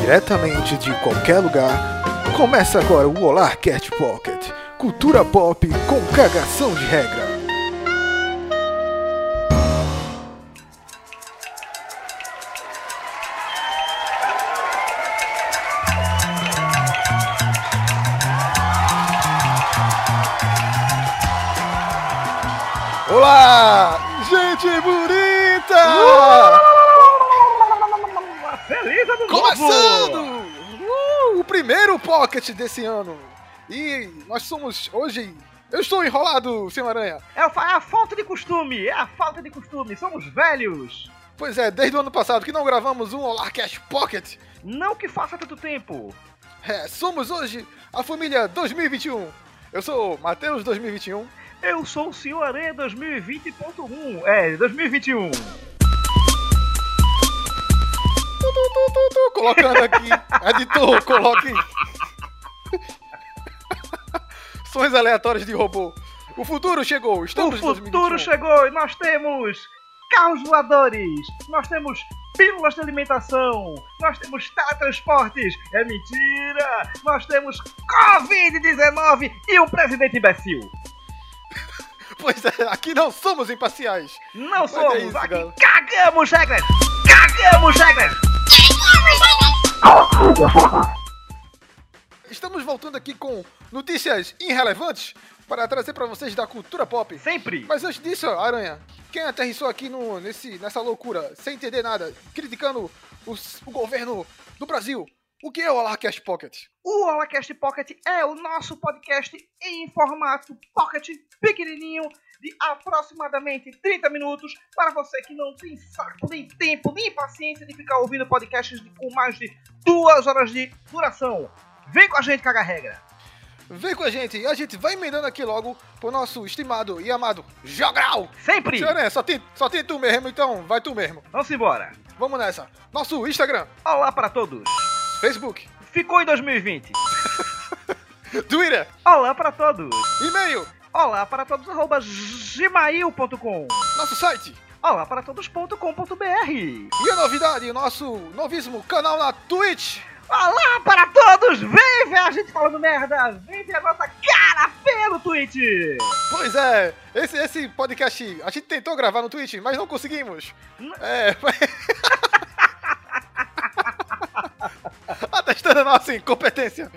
diretamente de qualquer lugar, começa agora o Olá Cat Pocket, cultura pop com cagação de regra. Ano Começando! novo! Uh, o primeiro Pocket desse ano. E nós somos hoje. Eu estou enrolado, Senhor Aranha. É a, é a falta de costume, é a falta de costume, somos velhos! Pois é, desde o ano passado que não gravamos um Olá Cash Pocket. Não que faça tanto tempo! É, somos hoje a família 2021. Eu sou Matheus 2021. Eu sou o Senhor Aranha 2020.1, é, 2021. Tu, tu, tu, colocando aqui. Editor, coloque. Sons aleatórios de robô. O futuro chegou. Estamos o futuro 2021. chegou e nós temos carros voadores, nós temos pílulas de alimentação, nós temos teletransportes, é mentira! Nós temos Covid-19 e um presidente imbecil. Pois é, aqui não somos imparciais. Não Mas é somos, isso, aqui galera. cagamos regras! Cagamos regras! Estamos voltando aqui com notícias irrelevantes para trazer para vocês da cultura pop. Sempre! Mas antes disso, Aranha, quem aterrissou aqui no, nesse, nessa loucura, sem entender nada, criticando os- o governo do Brasil, o que é o Alarcast Pocket? O Holacast Pocket é o nosso podcast em formato pocket pequenininho de aproximadamente 30 minutos para você que não tem saco, nem tempo, nem paciência de ficar ouvindo podcasts de- com mais de duas horas de duração. Vem com a gente cagar regra. Vem com a gente e a gente vai emendando aqui logo pro nosso estimado e amado Jogral! Sempre! Senhor Aranha, só tem, só tem tu mesmo, então vai tu mesmo. Vamos embora. Vamos nessa. Nosso Instagram, Olá para todos. Facebook, Ficou em 2020. Twitter, Olá para todos. e-mail, Olá para todos, arroba gmail.com. nosso site. Olá para todos.com.br. E a novidade, o nosso novíssimo canal na Twitch. Olá para todos! Vem ver a gente falando merda! Vem ver a nossa cara feia no Twitch! Pois é, esse, esse podcast a gente tentou gravar no Twitch, mas não conseguimos. É. Atestando a nossa incompetência.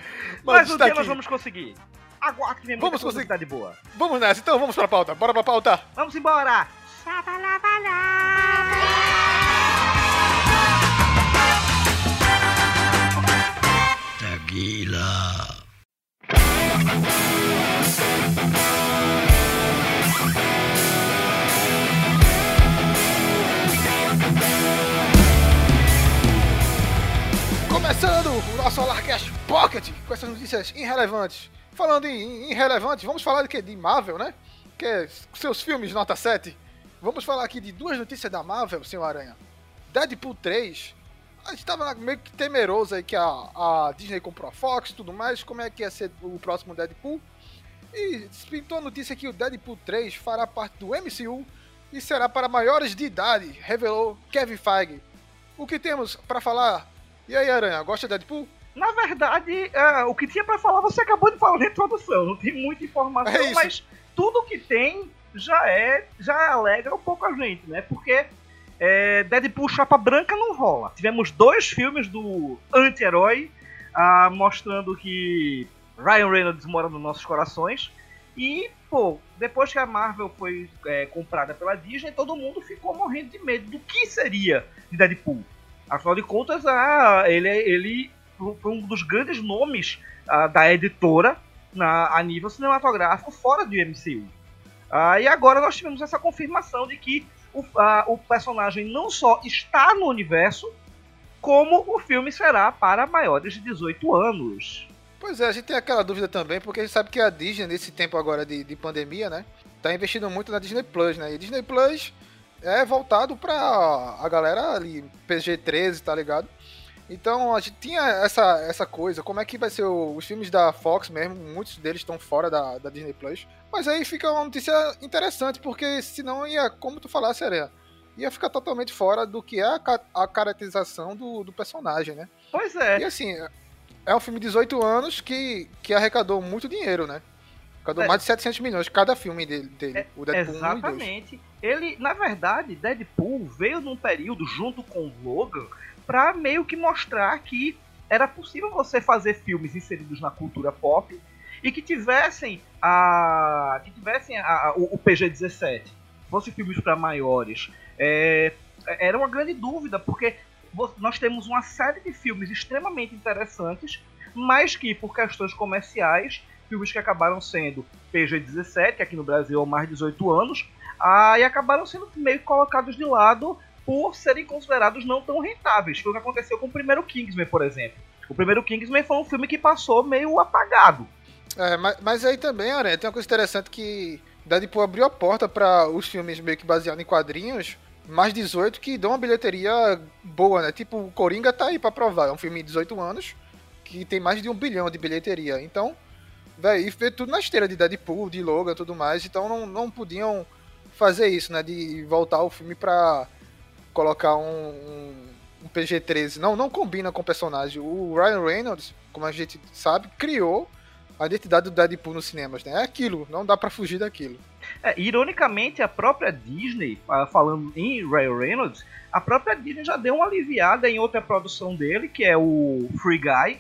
Mas, Mas um está dia nós vamos conseguir. Aguarde que vem Vamos conseguir. conseguir. de boa. Vamos nessa, então vamos pra pauta. Bora pra pauta. Vamos embora! Começando o nosso Alarcast Pocket com essas notícias irrelevantes. Falando em, em irrelevante, vamos falar de quê? De Marvel, né? Que é seus filmes nota 7. Vamos falar aqui de duas notícias da Marvel, senhor Aranha. Deadpool 3. A gente tava meio que temeroso aí que a, a Disney comprou a Fox e tudo mais. Como é que ia ser o próximo Deadpool? E pintou a notícia que o Deadpool 3 fará parte do MCU e será para maiores de idade, revelou Kevin Feige. O que temos para falar? E aí, Aranha, gosta de Deadpool? Na verdade, é, o que tinha pra falar você acabou de falar na introdução. Não tem muita informação, É mas tudo que tem já é. já alegra um pouco a gente, né? Porque é, Deadpool Chapa Branca não rola. Tivemos dois filmes do anti-herói ah, mostrando que Ryan Reynolds mora nos nossos corações. E, pô, depois que a Marvel foi é, comprada pela Disney, todo mundo ficou morrendo de medo do que seria de Deadpool. Afinal de contas, ah, ele, ele foi um dos grandes nomes ah, da editora na, a nível cinematográfico fora do MCU. Ah, e agora nós tivemos essa confirmação de que o, ah, o personagem não só está no universo, como o filme será para maiores de 18 anos. Pois é, a gente tem aquela dúvida também, porque a gente sabe que a Disney, nesse tempo agora de, de pandemia, né, tá investindo muito na Disney Plus, né? E Disney Plus é voltado pra a galera ali, PG-13, tá ligado? Então a gente tinha essa, essa coisa, como é que vai ser o- os filmes da Fox mesmo, muitos deles estão fora da, da Disney Plus. Mas aí fica uma notícia interessante, porque senão ia, como tu falasse, Aranha, ia ficar totalmente fora do que é a, a caracterização do, do personagem, né? Pois é. E assim, é um filme de 18 anos que, que arrecadou muito dinheiro, né? Arrecadou é. mais de 700 milhões cada filme dele, dele é, o Deadpool Exatamente. Ele, na verdade, Deadpool veio num período junto com Logan para meio que mostrar que era possível você fazer filmes inseridos na cultura pop e que tivessem a que tivessem a, o, o PG-17, fossem filmes para maiores. É, era uma grande dúvida porque nós temos uma série de filmes extremamente interessantes, mas que por questões comerciais, filmes que acabaram sendo PG-17, que aqui no Brasil é mais de 18 anos, ah, e acabaram sendo meio colocados de lado por serem considerados não tão rentáveis. Foi o que aconteceu com o primeiro Kingsman, por exemplo. O primeiro Kingsman foi um filme que passou meio apagado. É, mas, mas aí também, Aranha, tem uma coisa interessante que Deadpool abriu a porta para os filmes meio que baseados em quadrinhos, mais 18, que dão uma bilheteria boa, né? Tipo, o Coringa tá aí pra provar. É um filme de 18 anos que tem mais de um bilhão de bilheteria. Então, velho, e veio tudo na esteira de Deadpool, de Logan tudo mais. Então não, não podiam fazer isso, né? De voltar o filme pra colocar um, um, um PG-13. Não, não combina com o personagem. O Ryan Reynolds, como a gente sabe, criou a identidade do Deadpool nos cinemas, né? É aquilo, não dá para fugir daquilo. É, ironicamente, a própria Disney, falando em Ryan Reynolds, a própria Disney já deu uma aliviada em outra produção dele, que é o Free Guy.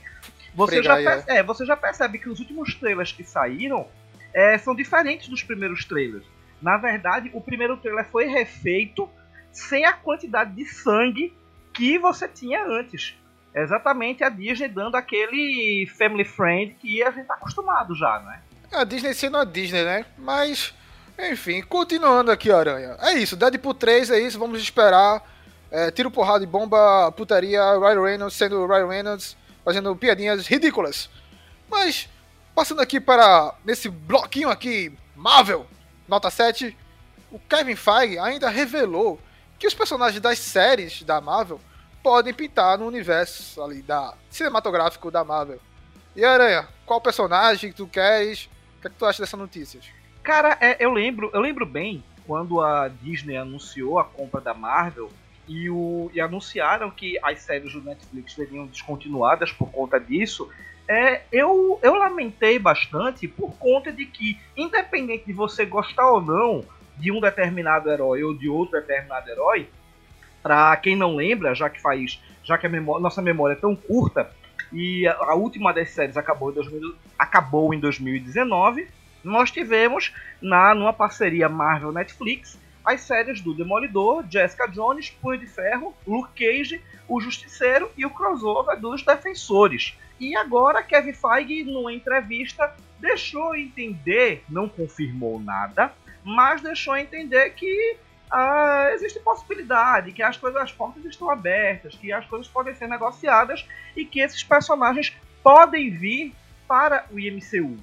Você, Free já, Guy, percebe, é. É, você já percebe que os últimos trailers que saíram é, são diferentes dos primeiros trailers. Na verdade, o primeiro trailer foi refeito sem a quantidade de sangue que você tinha antes. É exatamente a Disney dando aquele family friend que a gente tá acostumado já, né? A Disney sendo a Disney, né? Mas, enfim, continuando aqui, Aranha. É isso, Deadpool 3 é isso, vamos esperar. É, tiro, porrada e bomba, putaria, Ryan Reynolds sendo Ryan Reynolds, fazendo piadinhas ridículas. Mas, passando aqui para, nesse bloquinho aqui, Marvel, nota 7, o Kevin Feige ainda revelou que os personagens das séries da Marvel podem pintar no universo ali da cinematográfico da Marvel. E Aranha, qual personagem tu queres? O que, é que tu acha dessa notícia? Cara, é, eu lembro, eu lembro bem quando a Disney anunciou a compra da Marvel e, o, e anunciaram que as séries do Netflix seriam descontinuadas por conta disso. É, eu, eu lamentei bastante por conta de que, independente de você gostar ou não de um determinado herói ou de outro determinado herói, para quem não lembra, já que faz, já que a memória, nossa memória é tão curta e a, a última das séries acabou em, 2000, acabou em 2019, nós tivemos na numa parceria Marvel Netflix as séries do Demolidor, Jessica Jones, Punho de Ferro, Luke Cage, O Justiceiro e o crossover dos Defensores. E agora Kevin Feige, numa entrevista, deixou entender, não confirmou nada, mas deixou entender que ah, existe possibilidade, que as coisas, as portas estão abertas, que as coisas podem ser negociadas e que esses personagens podem vir para o IMCU.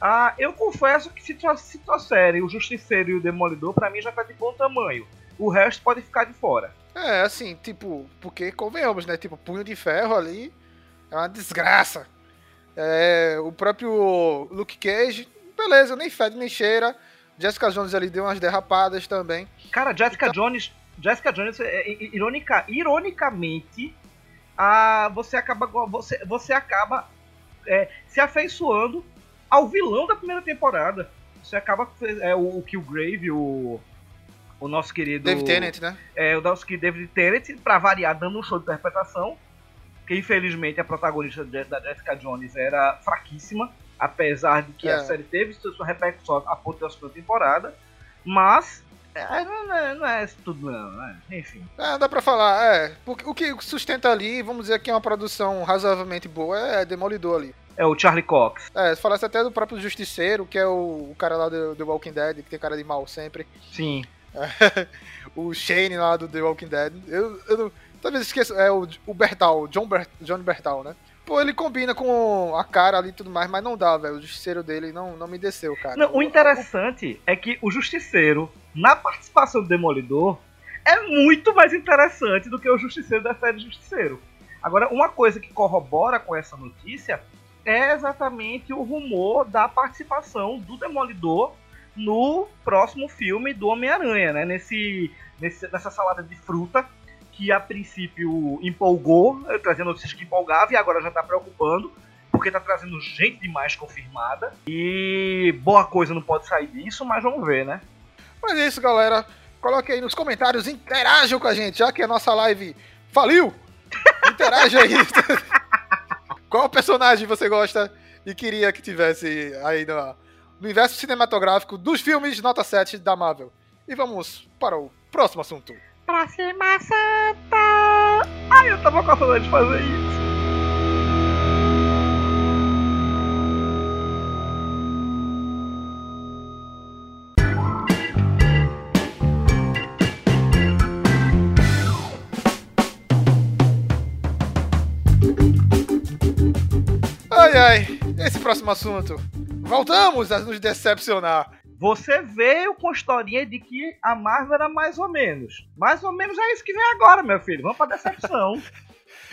Ah, eu confesso que se, se trouxerem o Justiceiro e o Demolidor, para mim já tá de bom tamanho. O resto pode ficar de fora. É, assim, tipo, porque convenhamos, né? Tipo, punho de ferro ali é uma desgraça. É, o próprio Luke Cage, beleza, nem fede nem cheira. Jessica Jones ali deu umas derrapadas também. Cara, Jessica então... Jones. Jessica Jones, é, é, ironica, ironicamente, a, você acaba, você, você acaba é, se afeiçoando ao vilão da primeira temporada. Você acaba. É, o, o Killgrave, o. O nosso querido. David Tennant, né? É, o nosso querido David Tennant, pra variar, dando um show de interpretação. Que infelizmente a protagonista da Jessica Jones era fraquíssima apesar de que é. a série teve sua repercussão a ponto da segunda temporada, mas é, não, é, não, é tudo não, né? Enfim. É, dá pra falar, é. O que sustenta ali, vamos dizer que é uma produção razoavelmente boa, é Demolidor ali. É o Charlie Cox. É, você falasse até do próprio Justiceiro, que é o, o cara lá do The Walking Dead, que tem cara de mal sempre. Sim. É, o Shane lá do The Walking Dead. Eu, eu talvez esqueça, é o, o Bertal, John, Bert, John Bertal, né? Pô, ele combina com a cara ali e tudo mais, mas não dá, velho. O justiceiro dele não, não me desceu, cara. Não, o interessante é que o justiceiro, na participação do Demolidor, é muito mais interessante do que o justiceiro da série Justiceiro. Agora, uma coisa que corrobora com essa notícia é exatamente o rumor da participação do Demolidor no próximo filme do Homem-Aranha, né? Nesse nesse, nessa salada de fruta, que a princípio empolgou, eh, trazendo notícias que empolgava e agora já tá preocupando, porque tá trazendo gente demais confirmada. E boa coisa não pode sair disso, mas vamos ver, né? Mas é isso, galera. Coloque aí nos comentários, interajam com a gente, já que a nossa live faliu. Interage aí. Qual personagem você gosta e queria que tivesse aí no, no universo cinematográfico dos filmes nota 7 da Marvel? E vamos para o próximo assunto. Próxima Santa! Ai, eu tava com saudade de fazer isso. Ai ai, esse próximo assunto. Voltamos a nos decepcionar. Você veio com a historinha de que a Marvel era mais ou menos. Mais ou menos é isso que vem agora, meu filho. Vamos pra decepção.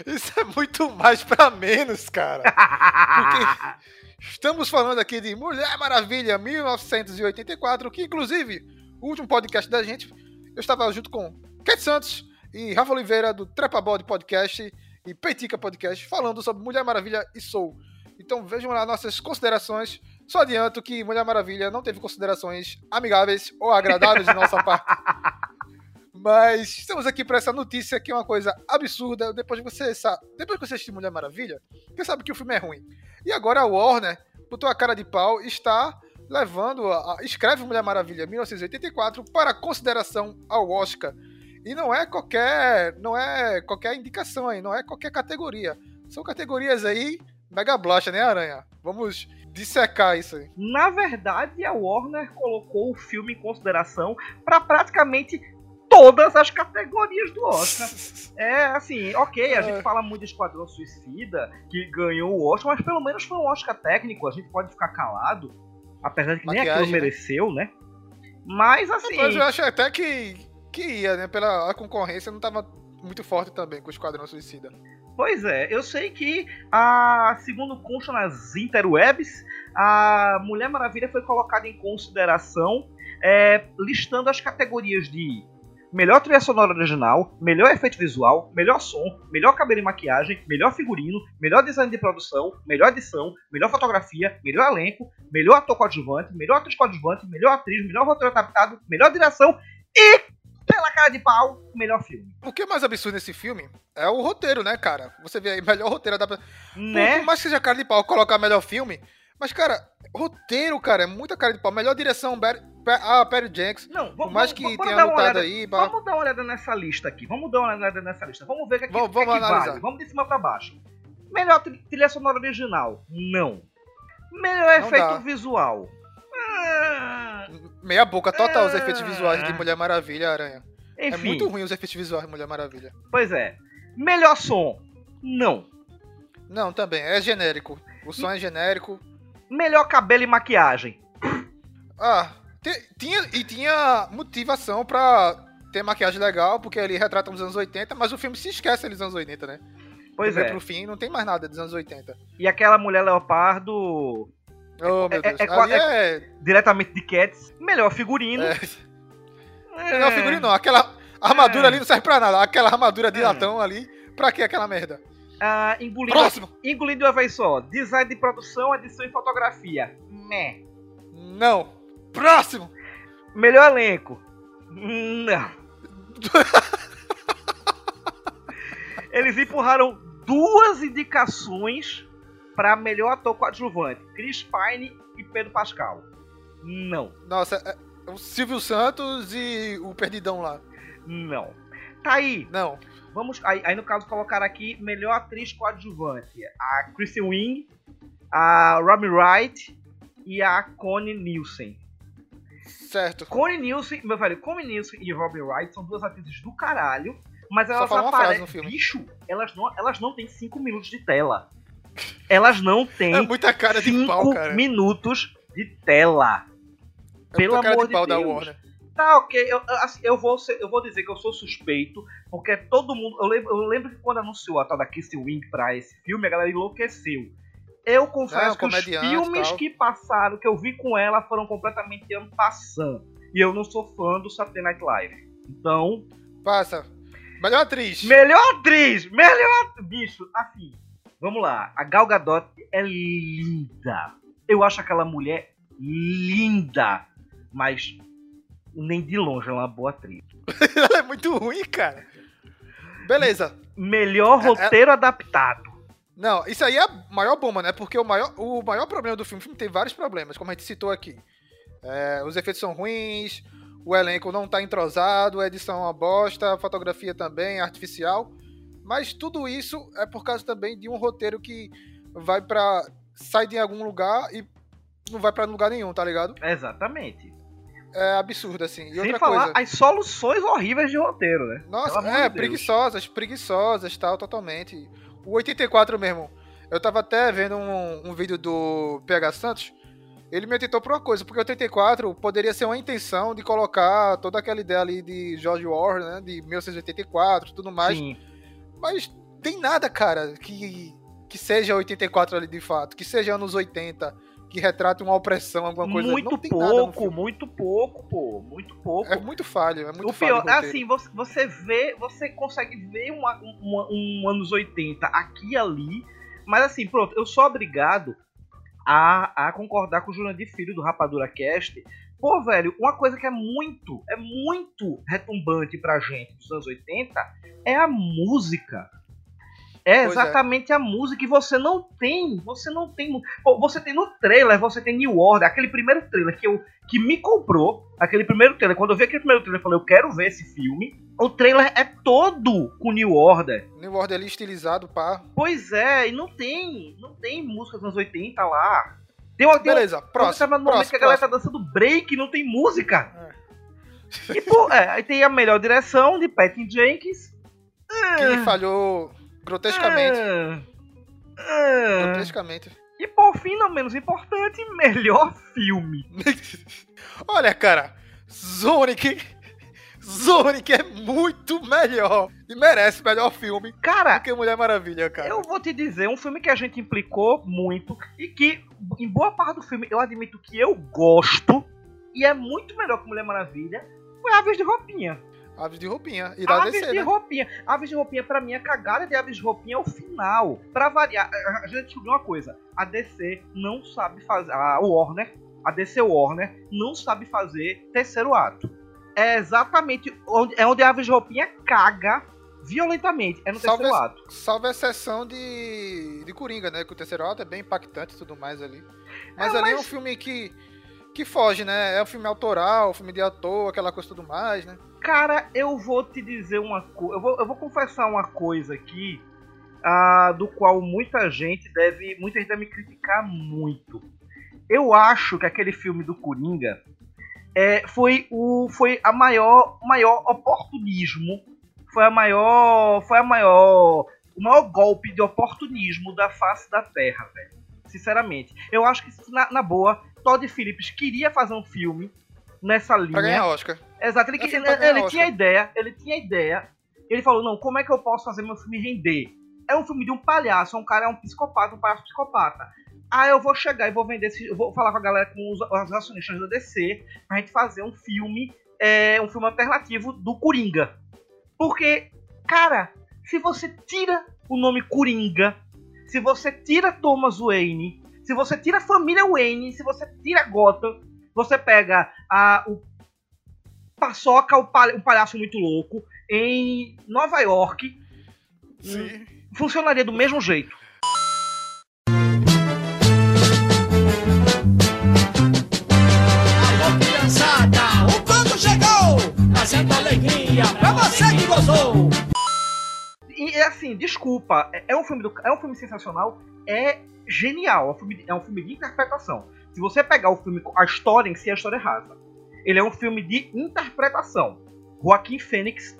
Isso é muito mais pra menos, cara. Porque estamos falando aqui de Mulher Maravilha 1984, que inclusive, o último podcast da gente, eu estava junto com Kate Santos e Rafa Oliveira do Trepa Body Podcast e Peitica Podcast, falando sobre Mulher Maravilha e Soul. Então vejam lá nossas considerações. Só adianto que Mulher Maravilha não teve considerações amigáveis ou agradáveis de nossa parte. Mas estamos aqui para essa notícia que é uma coisa absurda. Depois de você sabe, depois que você assistir Mulher Maravilha, você sabe que o filme é ruim. E agora a Warner botou a cara de pau e está levando a, escreve Mulher Maravilha 1984 para consideração ao Oscar. E não é qualquer, não é qualquer indicação aí, não é qualquer categoria. São categorias aí mega blaster, né, Aranha? Vamos dissecar isso aí. Na verdade, a Warner colocou o filme em consideração para praticamente todas as categorias do Oscar. É assim, ok, a gente fala muito de Esquadrão Suicida, que ganhou o Oscar, mas pelo menos foi um Oscar técnico, a gente pode ficar calado, apesar de que nem Maquiagem, aquilo né? mereceu, né? Mas assim, Mas eu acho até que, que ia, né? Pela a concorrência não tava muito forte também com o Esquadrão Suicida. Pois é, eu sei que, a, segundo consta nas interwebs, a Mulher Maravilha foi colocada em consideração, é, listando as categorias de melhor trilha sonora original, melhor efeito visual, melhor som, melhor cabelo e maquiagem, melhor figurino, melhor design de produção, melhor edição, melhor fotografia, melhor elenco, melhor ator coadjuvante, melhor atriz coadjuvante, melhor atriz, melhor roteiro adaptado, melhor direção e, pela cara de pau, melhor filme. O que é mais absurdo nesse filme é o roteiro, né, cara? Você vê aí, melhor roteiro adaptado. Né? Por mais que seja cara de pau colocar melhor filme, mas, cara, roteiro, cara, é muita cara de pau. Melhor direção. Pe- ah, Perry Jenks. Não, Por vamos, mais vamos- que vamos tenha dar uma lutado aí, ba- Vamos dar uma olhada nessa lista aqui. Vamos dar uma olhada nessa lista. Vamos ver o que, é Vamos- o que é vamos que vale. Vamos de cima pra baixo. Melhor tri- trilha sonora original? Não. Melhor Não efeito dá. visual? Ah, meia boca total os Ah. efeitos visuais de Mulher Maravilha, Aranha. É enfim, muito ruim os efeitos visuais de Mulher Maravilha. pois é. Melhor som? Não. Não, também, é genérico. O som é genérico. Melhor cabelo e maquiagem? Ah, tinha, e tinha motivação pra ter maquiagem legal, porque ele retrata os anos 80, mas o filme se esquece dos anos 80, né? Pois é. Pro fim, não tem mais nada dos anos 80. E aquela mulher leopardo, Oh, meu é- Deus. é- ali é... diretamente de Cats. Melhor figurino? é... É. Não, figurino não. Aquela armadura É. ali não serve pra nada. Aquela armadura de É. latão ali, pra que aquela merda? Ah, engolindo, Próximo! engolindo de uma vez só. Design de produção, edição e fotografia. Meh. Não. Próximo! Melhor elenco. Não. Eles empurraram duas indicações para melhor ator coadjuvante: Chris Pine e Pedro Pascal. Não, Nossa, é- é o Silvio Santos e o Perdidão lá. não. Tá aí. Não. Vamos. Aí, aí no caso colocaram aqui melhor atriz coadjuvante: a Kristen Wiig, a Robbie Wright e a Connie Nielsen. Certo. Connie Nielsen, meu velho, Connie Nielsen e Robin Wright são duas atrizes do caralho, mas elas aparecem. Bicho, elas não, elas não têm 5 minutos de tela. Elas não têm É muita cara de 5 pau, cara. minutos de tela. É pelo cara amor de pau de da Deus. Warner. Tá, ok, eu, assim, eu vou, ser- eu vou dizer que eu sou suspeito, porque todo mundo. Eu lembro, eu lembro que quando anunciou a tal da Kissy Wing pra esse filme, a galera enlouqueceu. Eu confesso Não, que os filmes tal. que passaram, que eu vi com ela, foram completamente en passant. E eu não sou fã do Saturday Night Live. Então. Passa. Melhor atriz. Melhor atriz! Melhor. Bicho, assim. Vamos lá. A Gal Gadot é linda. Eu acho aquela mulher linda. Mas nem de longe ela é uma boa atriz. ela é muito ruim, cara. Beleza. Melhor É, é- roteiro adaptado. Não, isso aí é a maior bomba, né? Porque o maior, o maior problema do filme, o filme tem vários problemas, como a gente citou aqui. É, os efeitos são ruins, o elenco não tá entrosado, a edição é uma bosta, a fotografia também é artificial. Mas tudo isso é por causa também de um roteiro que vai pra. sai de algum lugar e não vai pra lugar nenhum, tá ligado? Exatamente. É absurdo, assim. E Sem falar coisa. as soluções horríveis de roteiro, né? Nossa, Pelo é, de preguiçosas, preguiçosas, tal, totalmente. O 84 mesmo. Eu tava até vendo um, um vídeo do PH Santos. Ele me atentou pra uma coisa, porque o 84 poderia ser uma intenção de colocar toda aquela ideia ali de George Orwell, né? De 1984 e tudo mais. Sim. Mas tem nada, cara, que, que seja 84 ali de fato. Que seja anos 80, que retrate uma opressão, alguma coisa. Muito Não tem nada pouco, filme. muito pouco, pô. Muito pouco. É muito falho, é muito o falho. pior, assim, você, você vê, você consegue ver uma- uma- um anos 80 aqui e ali, mas assim, pronto, eu sou obrigado a, a concordar com o Jurandir Filho do Rapadura Cast. Pô, velho, uma coisa que é muito, é muito retumbante pra gente dos anos 80 é a música. É Pois é. exatamente a música que você não tem. Você não tem. Pô, você tem no trailer, você tem New Order, aquele primeiro trailer que, eu, que me comprou. Aquele primeiro trailer. Quando eu vi aquele primeiro trailer, eu falei, eu quero ver esse filme. O trailer é todo com New Order. New Order ali estilizado, pá. Pois é, e não tem. Não tem música dos anos 80 lá. Tem uma, tem uma- Beleza, próximo. Tá no momento próximo, que a galera próximo. tá dançando break, não tem música. E, pô, é, aí tem a melhor direção de Patty Jenkins. Que falhou grotescamente. Ah, ah. Grotescamente. E por fim, não menos importante, melhor filme. Olha, cara, Sonic. Sonic é muito melhor. E merece melhor filme Cara, do que Mulher Maravilha, cara. eu vou te dizer, um filme que a gente implicou muito e que, em boa parte do filme, eu admito que eu gosto e é muito melhor que Mulher Maravilha, foi Aves de Roupinha. Aves de roupinha. E da Aves DC, de né? Roupinha. Aves de Roupinha, pra mim, a cagada de Aves de Roupinha é o final. Pra variar, a- a gente descobriu uma coisa. A DC não sabe fazer... A Warner, a DC Warner, não sabe fazer terceiro ato. É exatamente onde, é onde a Aves de Roupinha caga violentamente. É no Salve terceiro ato. Salvo a exceção de, de Coringa, né? Que o terceiro ato é bem impactante e tudo mais ali. Mas É, ali é mas- um filme que, que foge, né? É um filme autoral, um filme de ator, aquela coisa e tudo mais, né? Cara, eu vou te dizer uma coisa. Eu vou, eu vou confessar uma coisa aqui. ah, do qual muita gente deve. Muita gente deve me criticar muito. Eu acho que aquele filme do Coringa é, foi, o, foi a maior, maior oportunismo. Foi a maior. Foi a maior. O maior golpe de oportunismo da face da Terra, velho. Sinceramente. Eu acho que, na, na boa, Todd Phillips queria fazer um filme nessa linha. Pra ganhar Oscar. Exato, ele, É que- ele, ele Oscar. tinha ideia, ele tinha ideia. Ele falou, não, como é que eu posso fazer meu filme render? É um filme de um palhaço, um cara é um psicopata, um palhaço psicopata. Ah, eu vou chegar e vou vender esse, eu vou falar com a galera com os, os acionistas da DC pra gente fazer um filme, é, um filme alternativo do Coringa. Porque, cara, se você tira o nome Coringa, se você tira Thomas Wayne, se você tira a família Wayne, se você tira Gotham, você pega a, o Paçoca, o palha- um palhaço muito louco, em Nova York, Sim. funcionaria do mesmo jeito. Trazendo alegria pra você que gozou. E é assim, desculpa, é, é um filme do- é um filme sensacional, é genial, é um filme, de- é um filme de interpretação. Se você pegar o filme, a história em si, a história é rasa. Ele é um filme de interpretação. Joaquim Fênix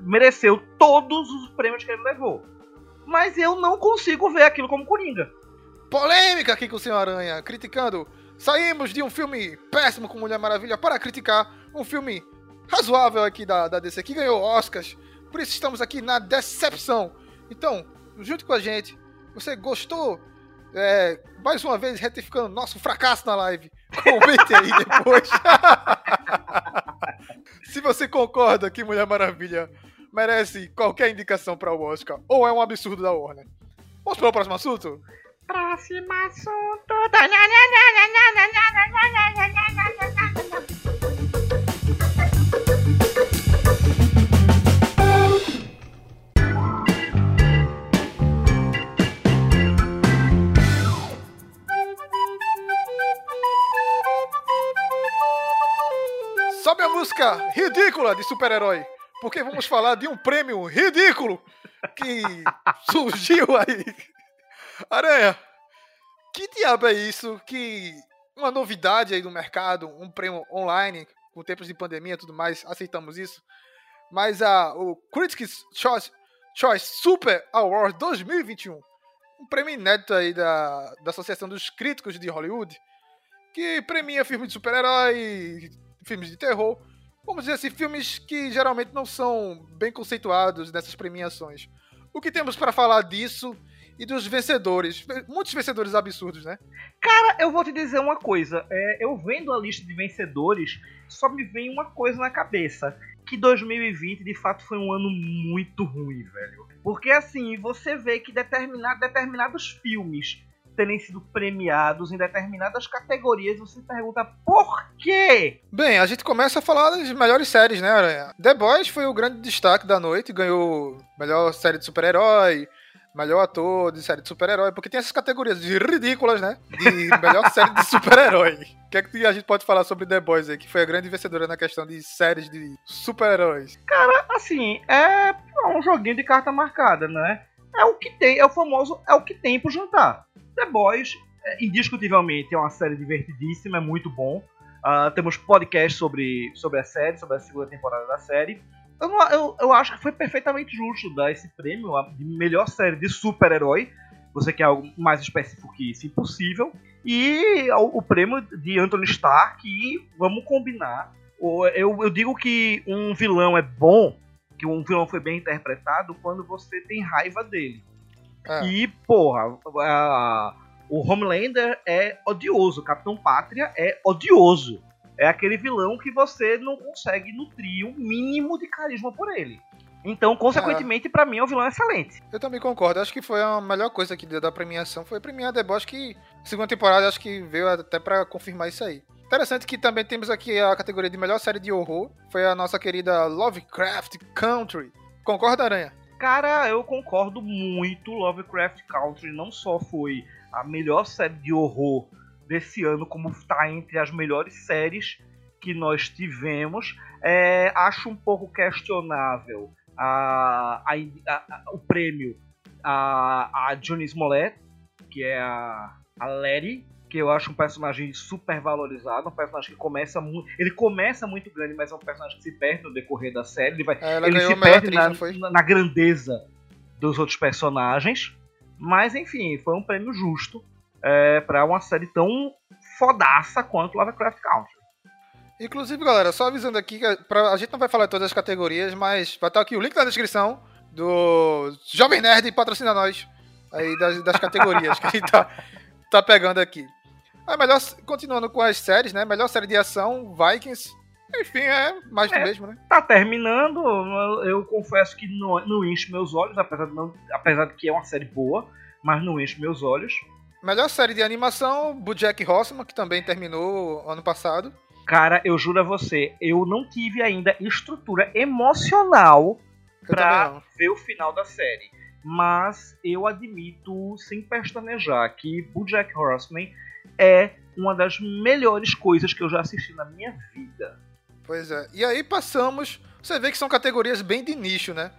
mereceu todos os prêmios que ele levou. Mas eu não consigo ver aquilo como Coringa. Polêmica aqui com o Senhor Aranha, criticando. Saímos de um filme péssimo com Mulher Maravilha para criticar um filme razoável aqui da, da DC, que ganhou Oscars. Por isso estamos aqui na decepção. Então, junto com a gente, você gostou? É, mais uma vez, retificando nosso fracasso na live. Comente aí depois. Se você concorda que Mulher Maravilha merece qualquer indicação para o Oscar ou é um absurdo da Warner. Vamos para o próximo assunto? Próximo assunto. A música ridícula de super-herói, porque vamos falar de um prêmio ridículo que surgiu aí. Aranha, que diabo é isso? Que uma novidade aí do mercado, um prêmio online, com tempos de pandemia e tudo mais, aceitamos isso. Mas a, o Critics Choice, Choice Super Award 2021, um prêmio inédito aí da, da Associação dos Críticos de Hollywood, que premia filmes de super-herói, filmes de terror, vamos dizer assim, filmes que geralmente não são bem conceituados nessas premiações. O que temos para falar disso e dos vencedores? Muitos vencedores absurdos, né? Cara, eu vou te dizer uma coisa. É, eu vendo a lista de vencedores, só me vem uma coisa na cabeça. Que 2020 de fato foi um ano muito ruim, velho. Porque assim, você vê que determinado, determinados filmes terem sido premiados em determinadas categorias, você pergunta por quê? Bem, a gente começa a falar das melhores séries, né, Aranha? The Boys foi o grande destaque da noite, ganhou melhor série de super-herói, melhor ator de série de super-herói, porque tem essas categorias de ridículas, né? De melhor série de super-herói. O que é que a gente pode falar sobre The Boys aí, que foi a grande vencedora na questão de séries de super-heróis? Cara, assim, é um joguinho de carta marcada, né? É o que tem, é o famoso, é o que tem pro jantar. The Boys, é, indiscutivelmente, é uma série divertidíssima, é muito bom. Uh, temos podcast sobre, sobre a série, sobre a segunda temporada da série. Eu, não, eu, eu acho que foi perfeitamente justo dar esse prêmio de melhor série de super-herói. Você quer algo mais específico que isso? Impossível. E o, o prêmio de Anthony Stark, e vamos combinar. Eu, eu digo que um vilão é bom, que um vilão foi bem interpretado, quando você tem raiva dele. É. E, porra, a, o Homelander é odioso, o Capitão Pátria é odioso. É aquele vilão que você não consegue nutrir um mínimo de carisma por ele. Então, consequentemente, é. para mim, é um vilão excelente. Eu também concordo. Acho que foi a melhor coisa que deu da premiação. Foi premiar The Boss, que segunda temporada acho que veio até para confirmar isso aí. Interessante que também temos aqui a categoria de melhor série de horror. Foi a nossa querida Lovecraft Country. Concorda, Aranha? Cara, eu concordo muito. Lovecraft Country não só foi a melhor série de horror desse ano, como está entre as melhores séries que nós tivemos. É, acho um pouco questionável a, a, a, o prêmio a, a Johnny Smollett, que é a, a Letty, que eu acho um personagem super valorizado, um personagem que começa muito. Ele começa muito grande, mas é um personagem que se perde no decorrer da série. Ele, vai, é, ele se perde atriz, na, na, grandeza dos outros personagens. Mas enfim, foi um prêmio justo é, para uma série tão fodaça quanto Lovecraft Country. Inclusive, galera, só avisando aqui que a gente não vai falar todas as categorias, mas vai estar aqui o link na descrição do Jovem Nerd patrocina nós aí das, das categorias que a gente tá, tá pegando aqui. É melhor, continuando com as séries, né? Melhor série de ação, Vikings. Enfim, é mais do é, mesmo, né? Tá terminando. Eu confesso que não, não enche meus olhos, apesar de, não, apesar de que é uma série boa, mas não enche meus olhos. Melhor série de animação, Bojack Horseman, que também terminou ano passado. Cara, eu juro a você, eu não tive ainda estrutura emocional para ver o final da série. Mas eu admito, sem pestanejar, que Bojack Horseman é uma das melhores coisas que eu já assisti na minha vida. Pois é. E aí passamos. Você vê que são categorias bem de nicho, né?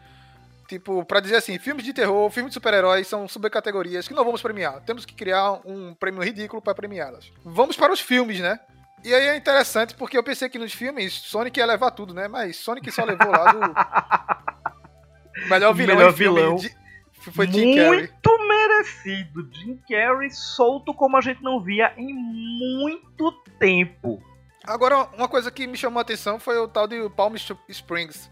Tipo, para dizer assim, filmes de terror, filmes de super-heróis são subcategorias que não vamos premiar. Temos que criar um prêmio ridículo para premiá-las. Vamos para os filmes, né? E aí é interessante porque eu pensei que nos filmes Sonic ia levar tudo, né? Mas Sonic só levou lá do. Melhor vilão. Melhor vilão. De... Foi Jim Carrey. Muito merecido. Jim Carrey solto como a gente não via em muito tempo. Agora, uma coisa que me chamou a atenção foi o tal de Palm Springs.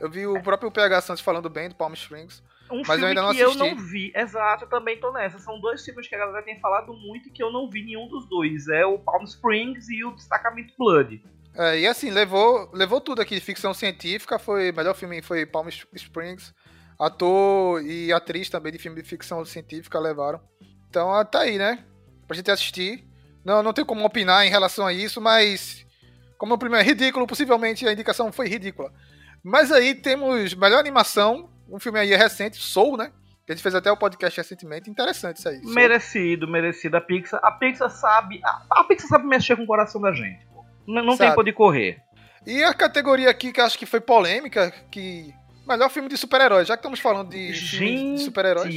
Eu vi o próprio PH Santos falando bem do Palm Springs. Um mas eu ainda não assisti. que eu não vi. Exato, eu também tô nessa. São dois filmes que a galera tem falado muito e que eu não vi nenhum dos dois. É o Palm Springs e o Destacamento Blood. É, e assim, levou, levou tudo aqui. Ficção científica, foi. Melhor filme foi Palm Springs. Ator e atriz também de filme de ficção científica levaram. Então ah, tá aí, né? Pra gente assistir. Não, não tem como opinar em relação a isso, mas. Como o primeiro é ridículo, possivelmente a indicação foi ridícula. Mas aí temos melhor animação, um filme aí recente, Soul, né? Que a gente fez até o podcast recentemente. Interessante isso aí. Soul. Merecido, merecido. A Pixar, a Pixar sabe. A, a Pixar sabe mexer com o coração da gente. Pô. Não, não tem pra onde correr. E a categoria aqui que eu acho que foi polêmica, que. Melhor filme de super-heróis, já que estamos falando de de super-heróis.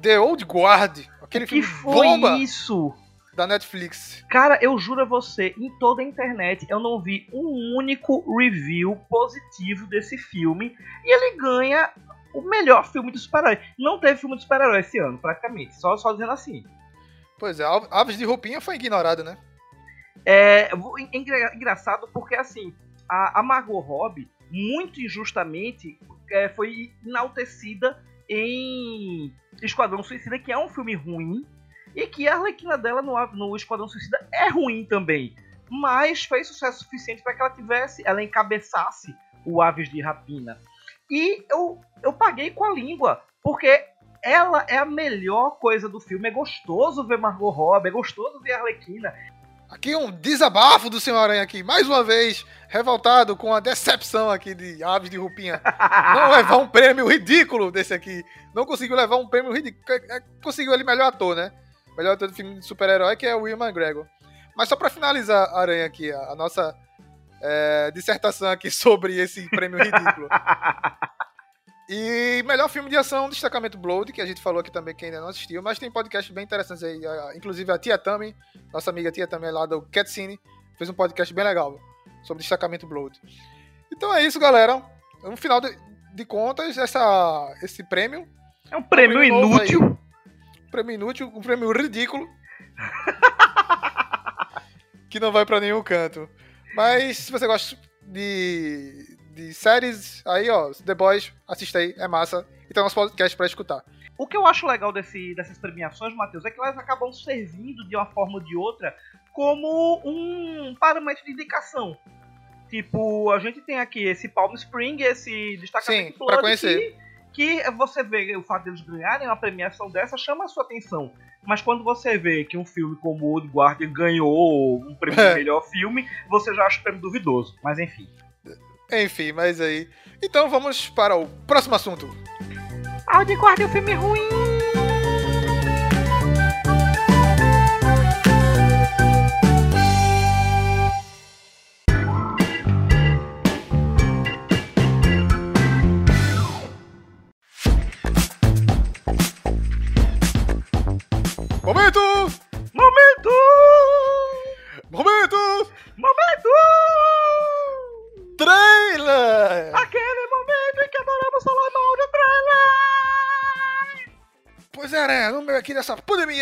The Old Guard, aquele que filme foi bomba isso? da Netflix. Cara, eu juro a você, em toda a internet eu não vi um único review positivo desse filme. E ele ganha o melhor filme de super-herói. Não teve filme de super-herói esse ano, praticamente. Só, só dizendo assim. Pois é, Aves de Roupinha foi ignorado, né? É, é engraçado porque, assim, a, a Margot Robbie, muito injustamente, é, foi enaltecida em Esquadrão Suicida, que é um filme ruim, e que a Arlequina dela no, no Esquadrão Suicida é ruim também. Mas fez sucesso suficiente para que ela tivesse, ela encabeçasse o Aves de Rapina. E eu, eu paguei com a língua, porque ela é a melhor coisa do filme. É gostoso ver Margot Robbie, é gostoso ver a Arlequina. Aqui um desabafo do Senhor Aranha aqui, mais uma vez, revoltado com a decepção aqui de Aves de Roupinha. Não levar um prêmio ridículo desse aqui. Não conseguiu levar um prêmio ridículo. É, é, Conseguiu ali melhor ator, né? Melhor ator de filme de super-herói, que é o Will McGregor. Mas só pra finalizar, Aranha, aqui, a, a nossa é, dissertação aqui sobre esse prêmio ridículo. E melhor filme de ação, Destacamento Blood, que a gente falou aqui também que ainda não assistiu, mas tem podcasts bem interessantes aí. Inclusive a Tia Tami, nossa amiga Tia Tami lá do Cat Cine, fez um podcast bem legal sobre Destacamento Blood. Então é isso, galera. No final de, de contas, essa, esse prêmio, É um prêmio prêmio inútil. um prêmio inútil, um prêmio ridículo, que não vai pra nenhum canto. Mas se você gosta de, de séries, aí ó, The Boys, assista aí, é massa. E tem nosso podcast pra escutar. O que eu acho legal desse, dessas premiações, Matheus, é que elas acabam servindo de uma forma ou de outra como um parâmetro de indicação. Tipo, a gente tem aqui esse Palm Spring, esse destacamento Sim, Blood, conhecer. Que, que você vê o fato deles ganharem uma premiação dessa chama a sua atenção. Mas quando você vê que um filme como Old Guardian ganhou um prêmio de É. melhor filme, você já acha o prêmio duvidoso. Mas enfim. Enfim, mas aí. Então vamos para o próximo assunto. Old Guardian é um filme ruim!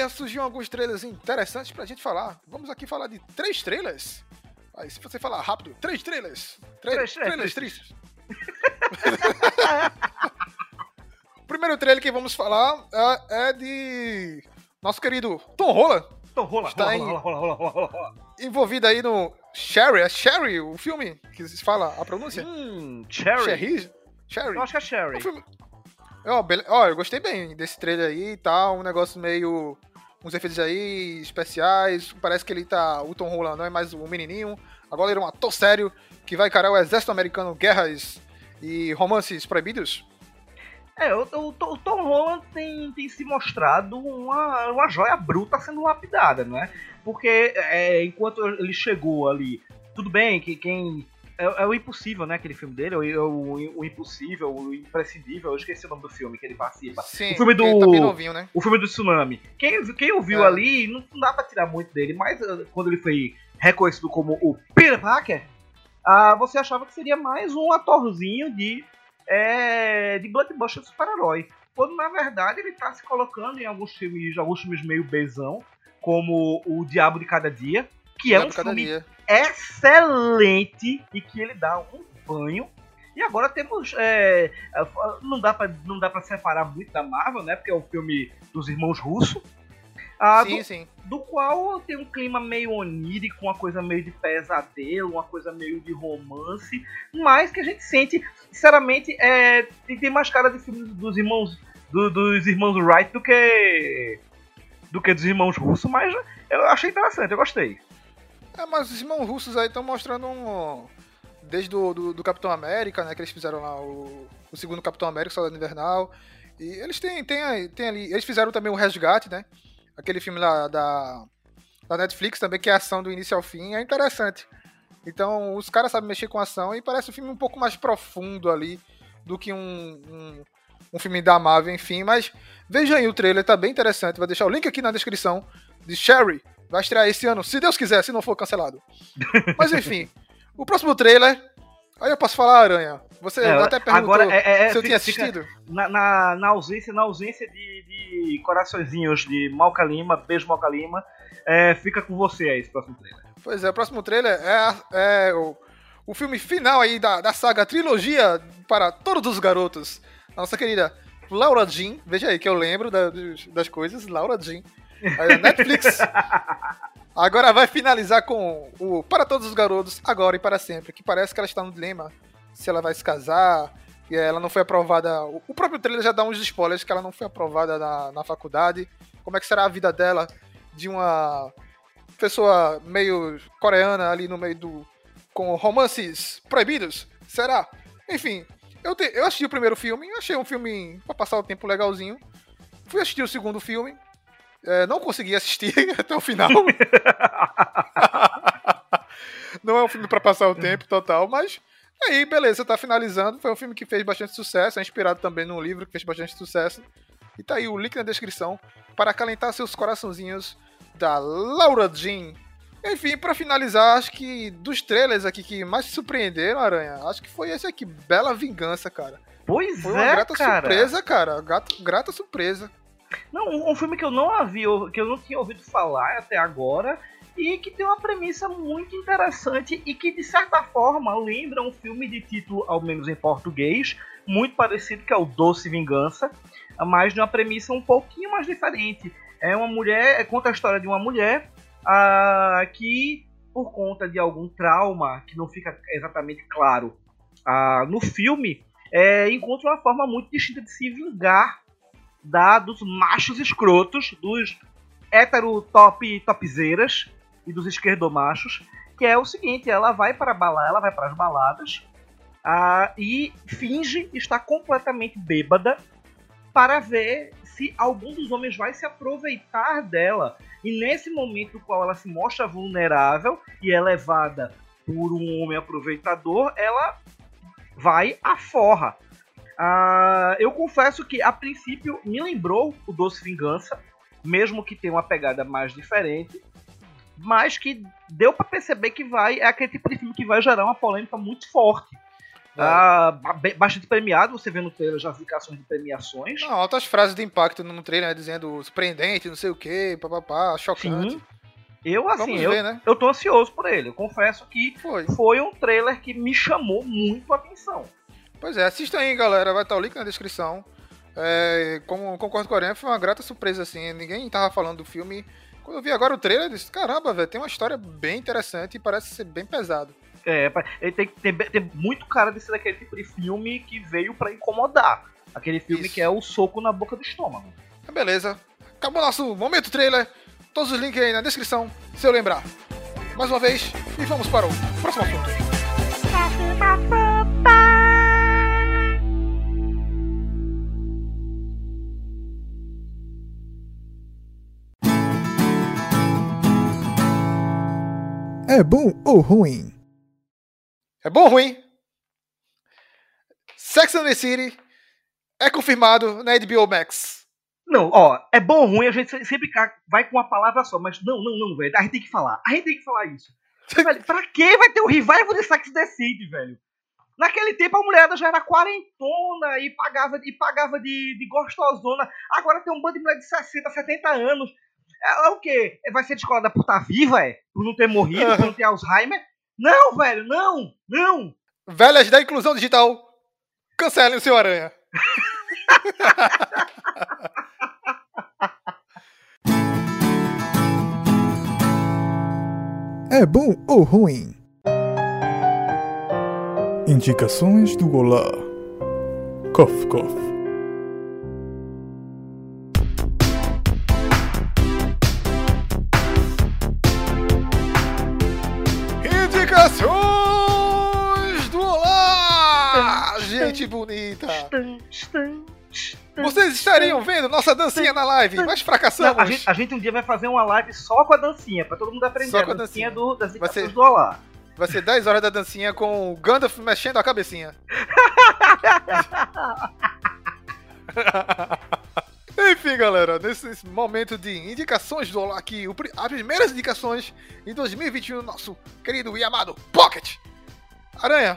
Surgiu alguns trailers interessantes pra gente falar. Vamos aqui falar de três trailers. Aí, se você falar rápido, três trailers. Tra Três trailers tristes. o primeiro trailer que vamos falar é, é de nosso querido Tom Holland, Então rola, Está rola, rola, rola, rola, rola, rola, rola. envolvido aí no Sherry. É Sherry o filme que se fala a pronúncia? Hum, Cherry. Sherry? Sherry. Eu acho que é É um filme- Ó, ó, eu gostei bem desse trailer aí e tal, um negócio meio... Uns efeitos aí especiais, parece que ele tá... O Tom Holland não é mais um menininho, agora ele é um ator sério que vai encarar o exército americano, guerras e romances proibidos. É, o, o- o Tom Holland tem, tem se mostrado uma, uma joia bruta sendo lapidada, não é? Porque é, enquanto ele chegou ali, tudo bem que quem. É, é o impossível, né? Aquele filme dele, é o, o, o impossível, o imprescindível, eu esqueci o nome do filme que ele participa. Sim, O filme do- tá novinho, né? O filme do tsunami. Quem, quem o viu É. ali, não, não dá pra tirar muito dele, mas uh, quando ele foi reconhecido como o Peter Parker, ah, você achava que seria mais um atorzinho de, é, de blockbuster super-herói. Quando na verdade ele tá se colocando em alguns filmes, alguns filmes meio bezão, como O Diabo de Cada Dia, que é um Cada filme dia. Excelente e que ele dá um banho. E agora temos. é, não dá pra não dá para separar muito da Marvel, né? Porque é um filme dos irmãos Russo. Ah, sim, do, sim. do qual tem um clima meio onírico, uma coisa meio de pesadelo, uma coisa meio de romance, mas que a gente sente, sinceramente, é, tem, tem mais cara de filme dos irmãos do- dos irmãos Wright do que do que dos irmãos Russo, mas eu achei interessante, eu gostei. É, mas os irmãos russos aí estão mostrando um. Desde do, do, do Capitão América, né? Que eles fizeram lá o, o segundo Capitão América, Soldado Invernal. E eles têm, têm, têm ali. Eles fizeram também o Resgate, né? Aquele filme lá da, da Netflix também, que é ação do início ao fim. É interessante. Então, os caras sabem mexer com ação e parece um filme um pouco mais profundo ali do que um, um, um filme da Marvel, enfim. Mas veja aí o trailer, tá bem interessante. Vou deixar o link aqui na descrição de Sherry. Vai estrear esse ano, se Deus quiser, se não for cancelado. Mas enfim, o próximo trailer. Aí eu posso falar Aranha. Você É, até perguntou agora é, é, se eu tinha assistido. na, na, na ausência, na ausência de, de coraçõezinhos de Malca Lima, beijo Malca Lima, é, fica com você aí esse próximo trailer. Pois é, o próximo trailer é, é o, o filme final aí da, da saga trilogia para todos os garotos. Nossa querida Laura Jean, veja aí que eu lembro da- das coisas, Laura Jean. Netflix agora vai finalizar com o Para Todos os Garotos, agora e para sempre, que parece que ela está no dilema se ela vai se casar, e ela não foi aprovada. O próprio trailer já dá uns spoilers que ela não foi aprovada na, na faculdade. Como é que será a vida dela de uma pessoa meio coreana ali no meio do. com romances proibidos? Será? Enfim, eu, te- eu assisti o primeiro filme, achei um filme pra passar o tempo legalzinho. Fui assistir o segundo filme. É, não consegui assistir até o final. não é um filme pra passar o tempo total, mas aí, beleza, tá finalizando. Foi um filme que fez bastante sucesso, é inspirado também num livro que fez bastante sucesso. E tá aí o link na descrição para acalentar seus coraçãozinhos da Laura Jean. Enfim, pra finalizar, acho que dos trailers aqui que mais surpreenderam, Aranha, acho que foi esse aqui, Bela Vingança, cara. Pois Foi uma é, grata cara. surpresa, cara. Grata, grata surpresa. Não, um, filme que eu não havia, que eu não tinha ouvido falar até agora e que tem uma premissa muito interessante e que de certa forma lembra um filme de título, ao menos em português, muito parecido que é o Doce Vingança, mas de uma premissa um pouquinho mais diferente. É uma mulher, é, conta a história de uma mulher que por conta de algum trauma que não fica exatamente claro no filme, é, encontra uma forma muito distinta de se vingar da, dos machos escrotos, dos hétero top topzeiras e dos esquerdomachos, que é o seguinte, ela vai para balada, ela vai para as baladas ah, e finge estar completamente bêbada para ver se algum dos homens vai se aproveitar dela. E nesse momento qual ela se mostra vulnerável e é levada por um homem aproveitador, ela vai à forra. Ah, eu confesso que a princípio me lembrou o Doce Vingança, mesmo que tenha uma pegada mais diferente, mas que deu pra perceber que vai é aquele tipo de filme que vai gerar uma polêmica muito forte. Ah, ba- bastante premiado, você vê no trailer já as indicações de premiações. Não, altas frases de impacto no trailer, né, dizendo surpreendente, não sei o que, papapá, chocante. Sim. Eu, assim, Vamos eu, ver, né? eu tô ansioso por ele. Eu confesso que Foi. foi um trailer que me chamou muito a atenção. Pois é, assista aí, galera. Vai estar o link na descrição. É, como concordo com a Aranha, foi uma grata surpresa, assim. Ninguém tava falando do filme. Quando eu vi agora o trailer, eu disse, caramba, velho, tem uma história bem interessante e parece ser bem pesado. É, ele tem, tem, tem muito cara de ser daquele tipo de filme que veio pra incomodar. Aquele filme Isso. que é o soco na boca do estômago. Mas beleza. Acabou nosso momento trailer. Todos os links aí na descrição, se eu lembrar. Mais uma vez, e vamos para o próximo assunto. É bom ou ruim? É bom ou ruim? Sex and the City é confirmado na HBO Max. Não, ó, é bom ou ruim, a gente se- sempre vai com uma palavra só, mas não, não, não, velho. A gente tem que falar. A gente tem que falar isso. velho, pra que vai ter o revival de Sex Decide, velho? Naquele tempo a mulherada já era quarentona e pagava, e pagava de, de gostosona. Agora tem um bando de mulher de 60, 70 anos. É, é o quê? É, vai ser descolada por estar tá viva, é? Por não ter morrido, por não ter Alzheimer? Não, velho, não, não. Velhas da inclusão digital, cancelem o seu aranha. é bom ou ruim? Indicações do Olá. Cof, cof. Gente bonita! Vocês estariam vendo nossa dancinha na live, mas fracassamos. Não, a, gente, a gente um dia vai fazer uma live só com a dancinha, pra todo mundo aprender Só com a dancinha, dancinha. do, das Vai indicações ser- do Olá. Vai ser 10 horas da dancinha com o Gandalf mexendo a cabecinha. Enfim, galera, nesse momento de indicações do Olá aqui, o as primeiras indicações em 2021 do nosso querido e amado Pocket. Aranha,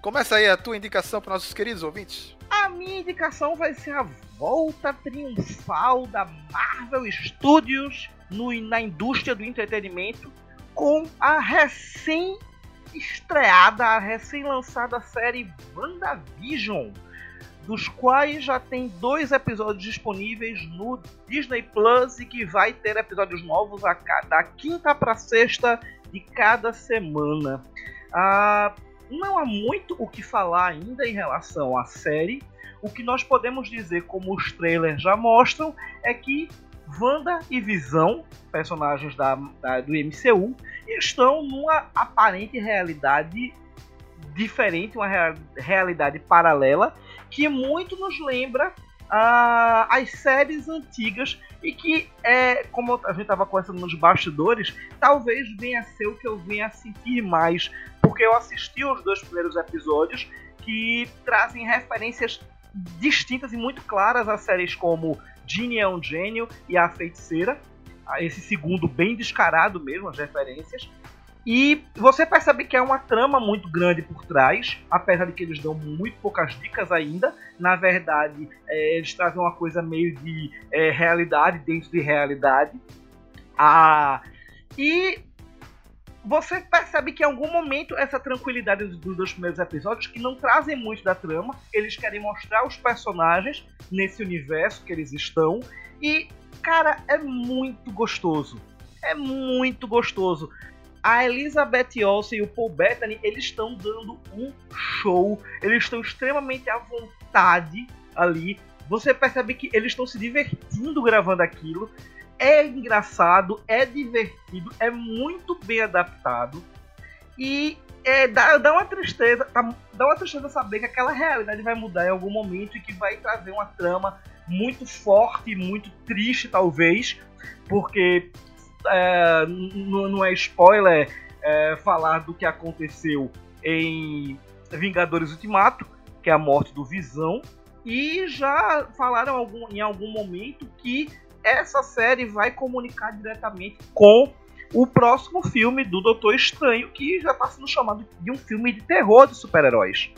começa aí a tua indicação para nossos queridos ouvintes. A minha indicação vai ser a volta triunfal da Marvel Studios no- na indústria do entretenimento com a recém-estreada, a recém-lançada série WandaVision, dos quais já tem dois episódios disponíveis no Disney Plus e que vai ter episódios novos a cada quinta para sexta de cada semana. Ah, não há muito o que falar ainda em relação à série. O que nós podemos dizer, como os trailers já mostram, é que Wanda e Visão, personagens da, da- do MCU, estão numa aparente realidade diferente, uma rea- realidade paralela, que muito nos lembra ah, as séries antigas e que, é, como a gente estava conversando nos bastidores, talvez venha a ser o que eu venha a sentir mais, porque eu assisti os dois primeiros episódios que trazem referências distintas e muito claras a séries como Ginny é um gênio e a feiticeira. Esse segundo bem descarado mesmo, as referências. E você percebe que é uma trama muito grande por trás, apesar de que eles dão muito poucas dicas ainda. Na verdade, é, eles trazem uma coisa meio de é, realidade dentro de realidade. Ah, e você percebe que em algum momento essa tranquilidade dos dois primeiros episódios, que não trazem muito da trama, eles querem mostrar os personagens nesse universo que eles estão. E, cara, é muito gostoso. É muito gostoso. A Elizabeth Olsen e o Paul Bettany, eles estão dando um show. Eles estão extremamente à vontade ali. Você percebe que eles estão se divertindo gravando aquilo. É engraçado, é divertido, é muito bem adaptado. E é, dá, dá uma tristeza, tá- dá uma tristeza saber que aquela realidade vai mudar em algum momento e que vai trazer uma trama muito forte, muito triste, talvez, porque é, não é spoiler é, falar do que aconteceu em Vingadores Ultimato, que é a morte do Visão, e já falaram algum- em algum momento que essa série vai comunicar diretamente com o próximo filme do Doutor Estranho, que já está sendo chamado de um filme de terror de super-heróis.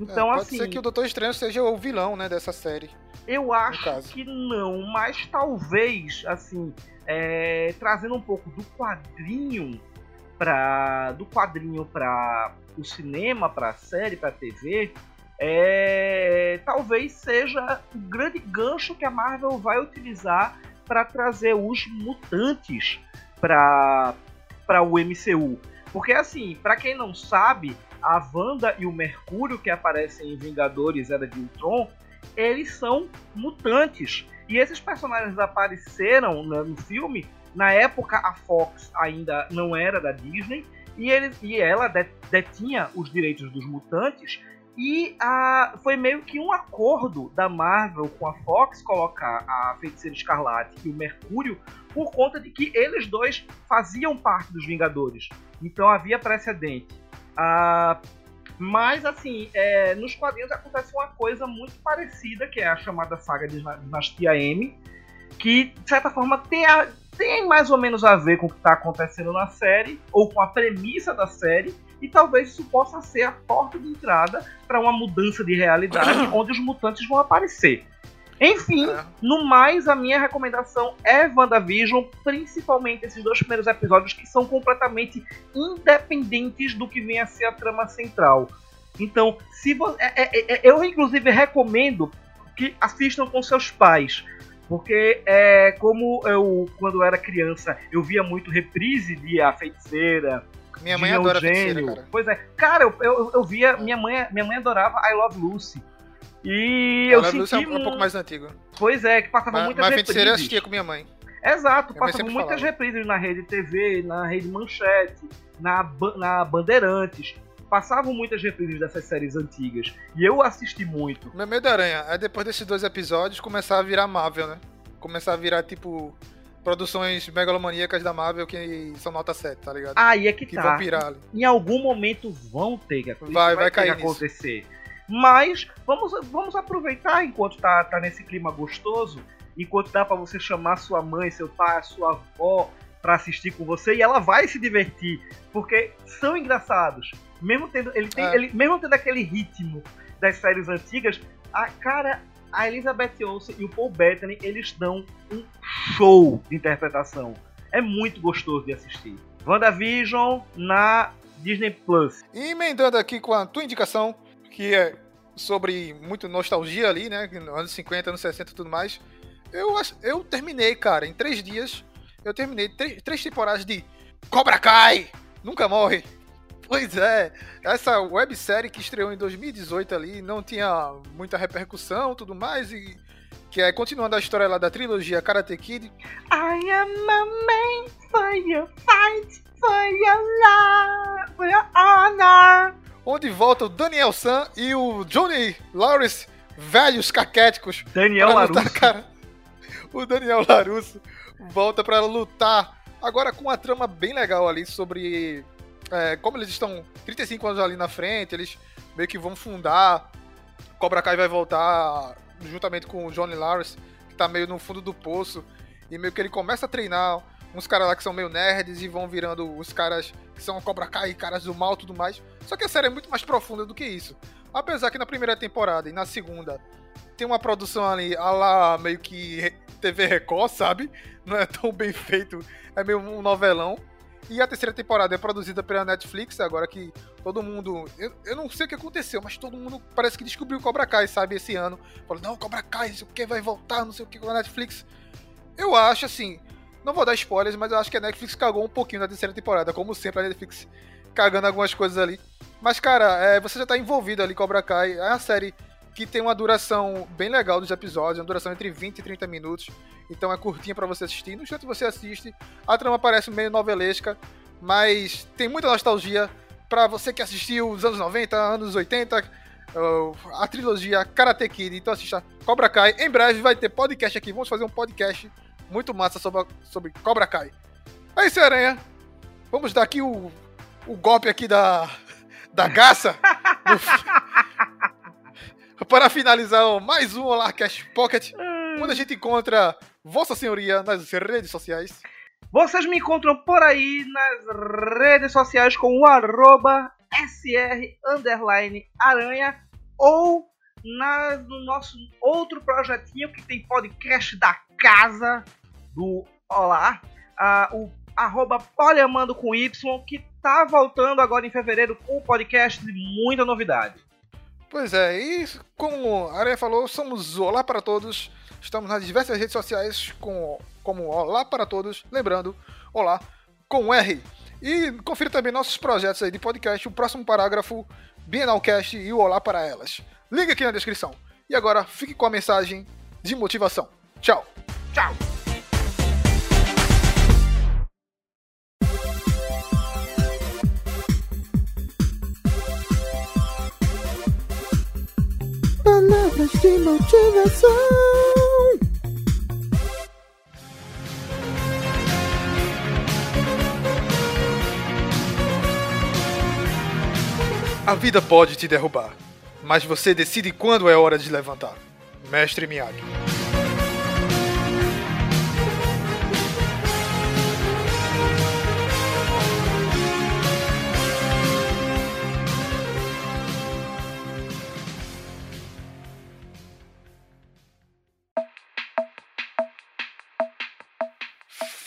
Então, É, pode assim, ser que o Doutor Estranho seja o vilão, né, dessa série. eu acho que não, mas talvez, assim, é, trazendo um pouco do quadrinho para do quadrinho para o cinema, para a série, para a TV, é, talvez seja o grande gancho que a Marvel vai utilizar para trazer os mutantes para o MCU. Porque assim, para quem não sabe, a Wanda e o Mercúrio que aparecem em Vingadores Era de Ultron, eles são mutantes. E esses personagens apareceram no filme. Na época, a Fox ainda não era da Disney. E, eles, e ela de- detinha os direitos dos mutantes. E a, foi meio que um acordo da Marvel com a Fox colocar a Feiticeira Escarlate e o Mercúrio por conta de que eles dois faziam parte dos Vingadores. Então havia precedente. Ah, mas, assim, é, nos quadrinhos acontece uma coisa muito parecida, que é a chamada saga de Dina- Dinastia M, que, de certa forma, tem, a- tem mais ou menos a ver com o que está acontecendo na série, ou com a premissa da série, e talvez isso possa ser a porta de entrada para uma mudança de realidade, onde os mutantes vão aparecer. Enfim, É. no mais, a minha recomendação é WandaVision, principalmente esses dois primeiros episódios que são completamente independentes do que vem a ser a trama central. Então, se vo- é- é- é- eu inclusive recomendo que assistam com seus pais, Porque é como eu, quando eu era criança, eu via muito reprise de A Feiticeira, Minha mãe adora Eugênio. feiticeira, cara. Pois é. Cara, eu, eu, eu via. Minha mãe, minha mãe adorava I Love Lucy. E eu senti. Lúcia é um, um um- pouco mais antigo. Pois é, que passava Mas, muitas mas feiticeira eu reprises. assistia com minha mãe. Exato, Minha mãe passava sempre muitas falava. reprises na rede TV, na rede Manchete, na, na Bandeirantes. Passavam muitas reprises dessas séries antigas. E eu assisti muito. Meu medo da aranha é depois desses dois episódios começar a virar Marvel, né? Começar a virar, tipo, produções megalomaníacas da Marvel que são nota 7, tá ligado? Aí é que, que tá. vão pirar ali. Em algum momento vão ter que, Vai- vai ter cair acontecer. Mas vamos, vamos aproveitar enquanto tá, tá nesse clima gostoso, enquanto dá pra você chamar sua mãe, seu pai, sua avó pra assistir com você e ela vai se divertir, porque são engraçados. Mesmo tendo ele tem É. ele mesmo tendo aquele ritmo das séries antigas, a cara a Elizabeth Olsen e o Paul Bettany, eles dão um show de interpretação. É muito gostoso de assistir. WandaVision na Disney Plus. E emendando aqui com a tua indicação, que é sobre muito nostalgia ali, né? Anos 50, anos 60 e tudo mais. Eu, eu terminei, cara, em três dias. Eu terminei três, três temporadas de Cobra Kai! Nunca morre! Pois é, essa websérie que estreou em 2018 ali não tinha muita repercussão tudo mais. E que é continuando a história lá da trilogia Karate Kid. I am a man for your fight, for your love, for your honor. Onde volta o Daniel San e o Johnny Lawrence, velhos caquéticos, Daniel Larusso. cara. O Daniel Larusso volta pra lutar. Agora com uma trama bem legal ali sobre é, como eles estão 35 anos ali na frente, eles meio que vão fundar. Cobra Kai vai voltar juntamente com o Johnny Lawrence, que tá meio no fundo do poço. E meio que ele começa a treinar uns caras lá que são meio nerds e vão virando os caras que são Cobra Kai, caras do mal e tudo mais. Só que a série é muito mais profunda do que isso. Apesar que na primeira temporada e na segunda tem uma produção ali, a lá meio que TV Record, sabe? Não é tão bem feito, é meio um novelão. E a terceira temporada é produzida pela Netflix, agora que todo mundo. Eu, eu não sei o que aconteceu, mas todo mundo parece que descobriu o Cobra Kai, sabe, esse ano. Falou, não, Cobra Kai, não sei o que, vai voltar, não sei o que com a Netflix. Eu acho assim, não vou dar spoilers, mas eu acho que a Netflix cagou um pouquinho na terceira temporada, como sempre a Netflix cagando algumas coisas ali. Mas, cara, é, você já tá envolvido ali, Cobra Kai. É uma série que tem uma duração bem legal dos episódios, uma duração entre 20 e 30 minutos. Então é curtinha pra você assistir. No instante você assiste, a trama parece meio novelesca, mas tem muita nostalgia pra você que assistiu os anos 90, anos 80, uh, a trilogia Karate Kid. Então assista Cobra Kai. Em breve vai ter podcast aqui. Vamos fazer um podcast muito massa sobre, sobre Cobra Kai. É isso, Aranha. Vamos dar aqui o, o golpe aqui da, da gaça. No- para finalizar mais um Olá Cash Pocket, onde a gente encontra Vossa Senhoria nas redes sociais. Vocês me encontram por aí nas redes sociais com o arroba SR underline aranha ou na- no nosso outro projetinho que tem podcast da casa do Olá, ah, o arroba poliamando com Y, que tá voltando agora em fevereiro com o podcast de muita novidade. Pois é, e como a Aranha falou, somos Olá para Todos. Estamos nas diversas redes sociais com, como Olá para Todos. Lembrando, Olá com R. E confira também nossos projetos aí de podcast, o próximo parágrafo, Bienalcast e o Olá para Elas. Link aqui na descrição. E agora, fique com a mensagem de motivação. Tchau! Tchau! Palavras de motivação. A vida pode te derrubar, mas você decide quando é hora de levantar. Mestre Miyagi.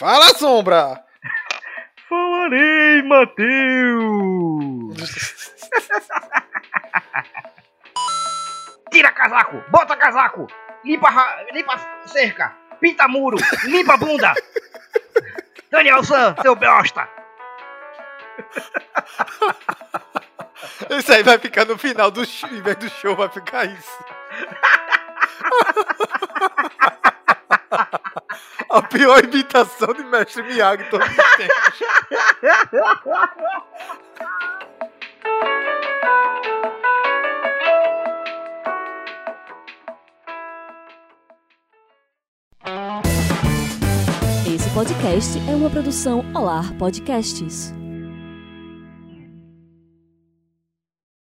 Fala, Sombra! Falarei, Matheus! Tira casaco, bota casaco, limpa, ra- limpa cerca, pinta muro, limpa bunda. Daniel San, seu bosta. Isso aí vai ficar no final do show, em vez do show vai ficar isso. A pior imitação de Mestre Miyagi tempos. Esse podcast é uma produção Olar Podcasts.